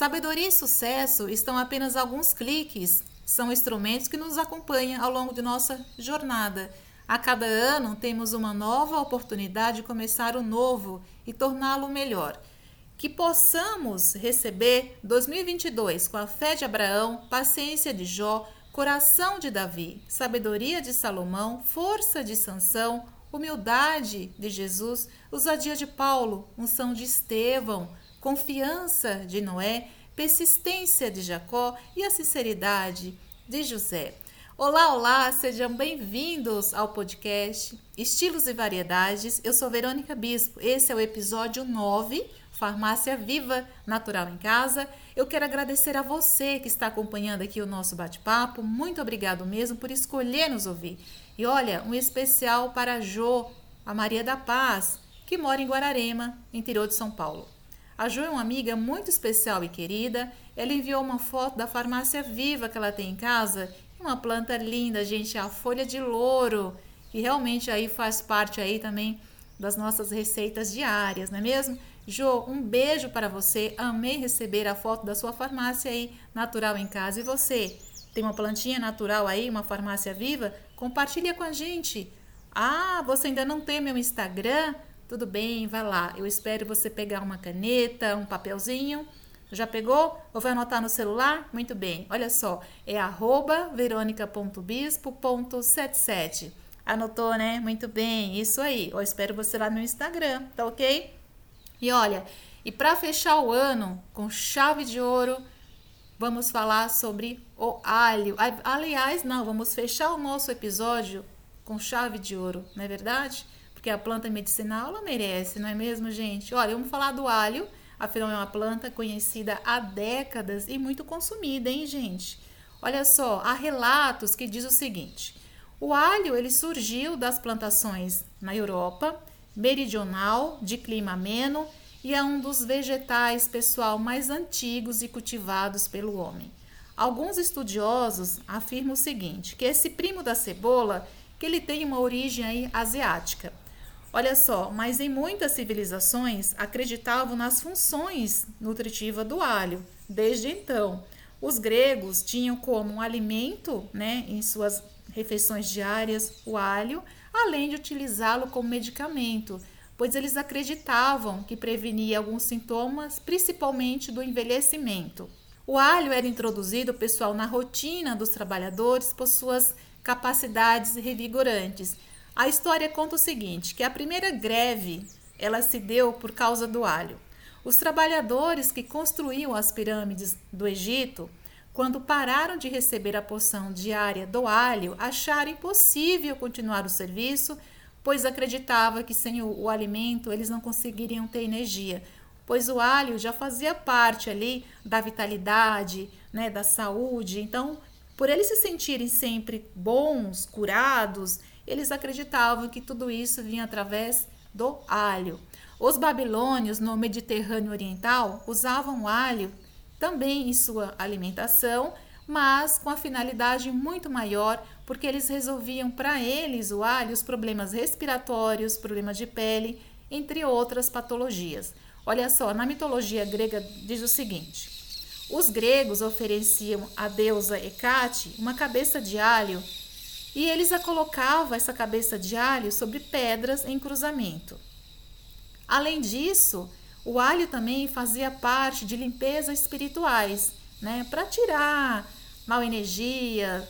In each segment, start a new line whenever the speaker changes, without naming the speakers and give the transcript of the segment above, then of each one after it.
Sabedoria e sucesso estão apenas alguns cliques, são instrumentos que nos acompanham ao longo de nossa jornada. A cada ano temos uma nova oportunidade de começar o novo e torná-lo melhor. Que possamos receber 2022 com a fé de Abraão, paciência de Jó, coração de Davi, sabedoria de Salomão, força de Sansão, humildade de Jesus, ousadia de Paulo, unção de Estevão, confiança de Noé, persistência de Jacó e a sinceridade de José. Olá, olá, sejam bem-vindos ao podcast Estilos e Variedades. Eu sou Verônica Bispo. Esse é o episódio 9, Farmácia Viva Natural em Casa. Eu quero agradecer a você que está acompanhando aqui o nosso bate-papo. Muito obrigado mesmo por escolher nos ouvir. E olha, um especial para a Jo, a Maria da Paz, que mora em Guararema, interior de São Paulo. A Jo é uma amiga muito especial e querida. Ela enviou uma foto da farmácia viva que ela tem em casa. Uma planta linda, gente, a folha de louro, que realmente aí faz parte aí também das nossas receitas diárias, não é mesmo? Jo, um beijo para você. Amei receber a foto da sua farmácia aí, natural em casa. E você, tem uma plantinha natural aí, uma farmácia viva? Compartilha com a gente. Ah, você ainda não tem meu Instagram? Tudo bem, vai lá. Eu espero você pegar uma caneta, um papelzinho. Já pegou? Ou vai anotar no celular? Muito bem. Olha só, é arroba veronica.bispo.77. Anotou, né? Muito bem, isso aí. Eu espero você lá no Instagram, tá ok? E olha, e para fechar o ano com chave de ouro, vamos falar sobre o alho. Aliás, não, vamos fechar o nosso episódio com chave de ouro, não é verdade? Porque a planta medicinal ela merece, não é mesmo, gente? Olha, vamos falar do alho, afinal é uma planta conhecida há décadas e muito consumida, hein, gente? Olha só, há relatos que diz o seguinte: o alho ele surgiu das plantações na Europa meridional, de clima ameno, e é um dos vegetais pessoal mais antigos e cultivados pelo homem. Alguns estudiosos afirmam o seguinte, que esse primo da cebola, que ele tem uma origem asiática. Olha só, mas em muitas civilizações acreditavam nas funções nutritivas do alho. Desde então, os gregos tinham como um alimento, né, em suas refeições diárias, o alho, além de utilizá-lo como medicamento, pois eles acreditavam que prevenia alguns sintomas, principalmente do envelhecimento. O alho era introduzido, pessoal, na rotina dos trabalhadores por suas capacidades revigorantes a história conta o seguinte, que a primeira greve ela se deu por causa do alho. Os trabalhadores que construíam as pirâmides do Egito, quando pararam de receber a porção diária do alho, acharam impossível continuar o serviço, pois acreditava que sem o, o alimento eles não conseguiriam ter energia, pois o alho já fazia parte ali da vitalidade, né, da saúde. Então, por eles se sentirem sempre bons, curados, eles acreditavam que tudo isso vinha através do alho. Os babilônios no Mediterrâneo Oriental usavam alho também em sua alimentação, mas com a finalidade muito maior, porque eles resolviam para eles o alho os problemas respiratórios, problemas de pele, entre outras patologias. Olha só, na mitologia grega diz o seguinte: os gregos ofereciam à deusa Hecate uma cabeça de alho e eles a colocavam essa cabeça de alho sobre pedras em cruzamento. Além disso, o alho também fazia parte de limpezas espirituais, né, para tirar mal energia,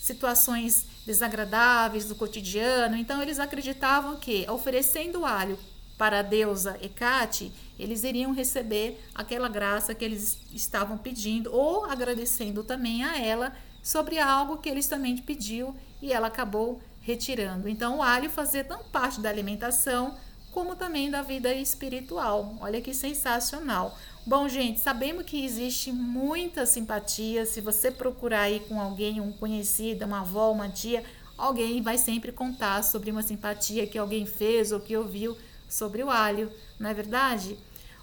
situações desagradáveis do cotidiano. Então eles acreditavam que oferecendo alho para a deusa Hecate, eles iriam receber aquela graça que eles estavam pedindo ou agradecendo também a ela sobre algo que eles também pediu e ela acabou retirando. Então, o alho fazia tão parte da alimentação como também da vida espiritual. Olha que sensacional. Bom, gente, sabemos que existe muita simpatia. Se você procurar aí com alguém, um conhecido, uma avó, uma tia, alguém vai sempre contar sobre uma simpatia que alguém fez ou que ouviu sobre o alho, não é verdade?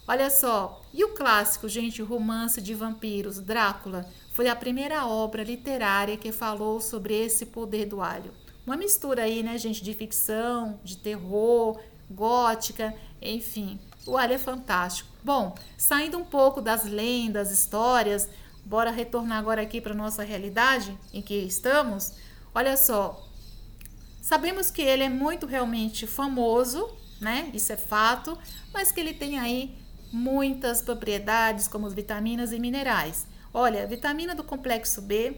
Olha só, e o clássico, gente, o romance de vampiros, Drácula, foi a primeira obra literária que falou sobre esse poder do alho. Uma mistura aí, né, gente, de ficção, de terror, gótica, enfim. O alho é fantástico. Bom, saindo um pouco das lendas, histórias, bora retornar agora aqui para nossa realidade em que estamos. Olha só, sabemos que ele é muito realmente famoso, né? Isso é fato, mas que ele tem aí muitas propriedades como vitaminas e minerais. Olha, a vitamina do complexo B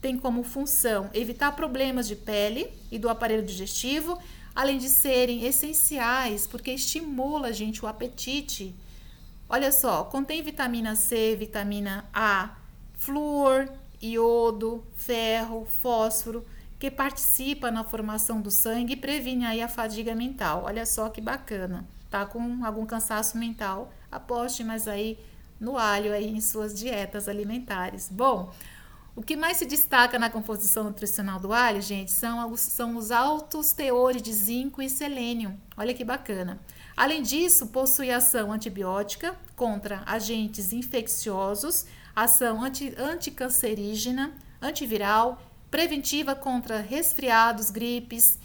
tem como função evitar problemas de pele e do aparelho digestivo, além de serem essenciais porque estimula, gente, o apetite. Olha só, contém vitamina C, vitamina A, flúor, iodo, ferro, fósforo, que participa na formação do sangue e previne aí a fadiga mental. Olha só que bacana. Tá com algum cansaço mental? Aposte mais aí no alho aí em suas dietas alimentares. Bom, o que mais se destaca na composição nutricional do alho, gente, são, são os altos teores de zinco e selênio. Olha que bacana. Além disso, possui ação antibiótica contra agentes infecciosos, ação anti, anticancerígena, antiviral, preventiva contra resfriados, gripes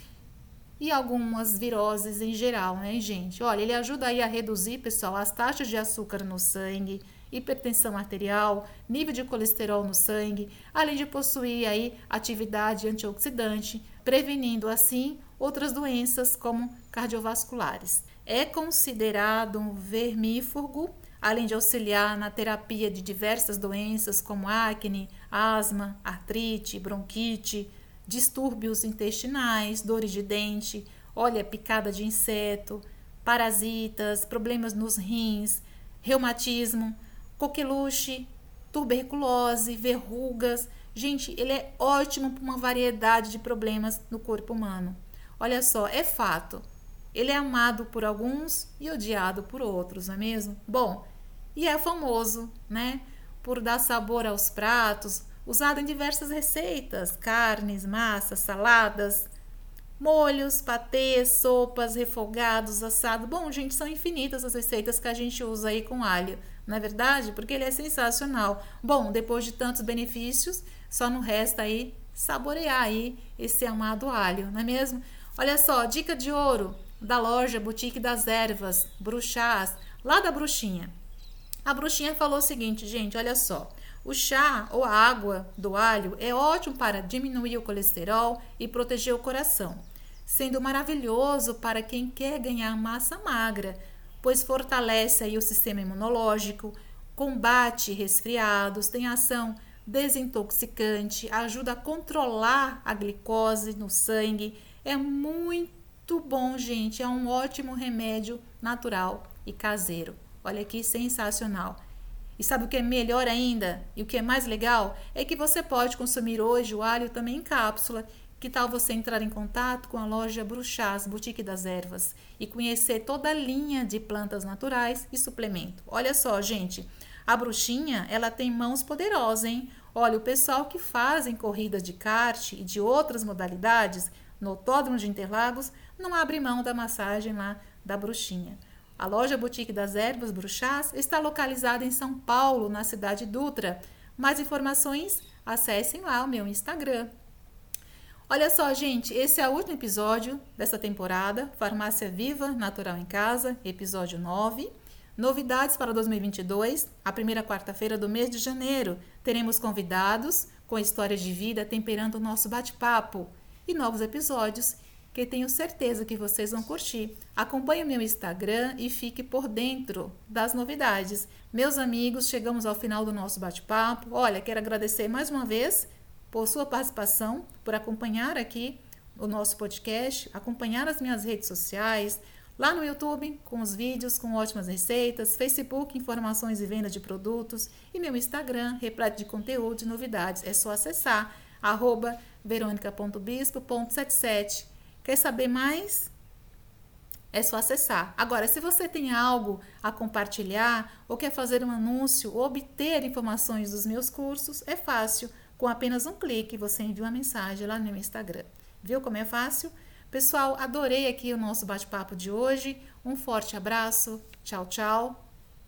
e algumas viroses em geral, né, gente? Olha, ele ajuda aí a reduzir, pessoal, as taxas de açúcar no sangue, hipertensão arterial, nível de colesterol no sangue, além de possuir aí atividade antioxidante, prevenindo assim outras doenças como cardiovasculares. É considerado um vermífugo, além de auxiliar na terapia de diversas doenças como acne, asma, artrite, bronquite, distúrbios intestinais, dores de dente, olha, picada de inseto, parasitas, problemas nos rins, reumatismo, coqueluche, tuberculose, verrugas. Gente, ele é ótimo para uma variedade de problemas no corpo humano. Olha só, é fato. Ele é amado por alguns e odiado por outros, não é mesmo? Bom, e é famoso, né? Por dar sabor aos pratos, usado em diversas receitas: carnes, massas, saladas, molhos, patês, sopas, refogados, assado. Bom, gente, são infinitas as receitas que a gente usa aí com alho não é verdade? Porque ele é sensacional. Bom, depois de tantos benefícios, só não resta aí saborear aí esse amado alho, não é mesmo? Olha só, dica de ouro da loja Boutique das Ervas, Bruxás, lá da Bruxinha. A Bruxinha falou o seguinte, gente, olha só. O chá ou a água do alho é ótimo para diminuir o colesterol e proteger o coração, sendo maravilhoso para quem quer ganhar massa magra, pois fortalece aí o sistema imunológico, combate resfriados, tem ação desintoxicante, ajuda a controlar a glicose no sangue. É muito bom, gente. É um ótimo remédio natural e caseiro. Olha que sensacional. E sabe o que é melhor ainda? E o que é mais legal? É que você pode consumir hoje o alho também em cápsula que tal você entrar em contato com a loja Bruxás, Boutique das Ervas, e conhecer toda a linha de plantas naturais e suplemento? Olha só, gente, a bruxinha, ela tem mãos poderosas, hein? Olha, o pessoal que fazem corridas de kart e de outras modalidades no Autódromo de Interlagos não abre mão da massagem lá da bruxinha. A loja Boutique das Ervas Bruxás está localizada em São Paulo, na cidade Dutra. Mais informações, acessem lá o meu Instagram, Olha só, gente, esse é o último episódio dessa temporada, Farmácia Viva, Natural em Casa, episódio 9. Novidades para 2022, a primeira quarta-feira do mês de janeiro. Teremos convidados com histórias de vida temperando o nosso bate-papo e novos episódios que tenho certeza que vocês vão curtir. Acompanhe o meu Instagram e fique por dentro das novidades. Meus amigos, chegamos ao final do nosso bate-papo. Olha, quero agradecer mais uma vez por sua participação, por acompanhar aqui o nosso podcast, acompanhar as minhas redes sociais, lá no YouTube com os vídeos com ótimas receitas, Facebook informações e venda de produtos e meu Instagram repleto de conteúdo e novidades. É só acessar arroba veronica.bispo.77. Quer saber mais? É só acessar. Agora, se você tem algo a compartilhar ou quer fazer um anúncio ou obter informações dos meus cursos, é fácil com apenas um clique, você envia uma mensagem lá no meu Instagram. Viu como é fácil? Pessoal, adorei aqui o nosso bate-papo de hoje. Um forte abraço. Tchau, tchau.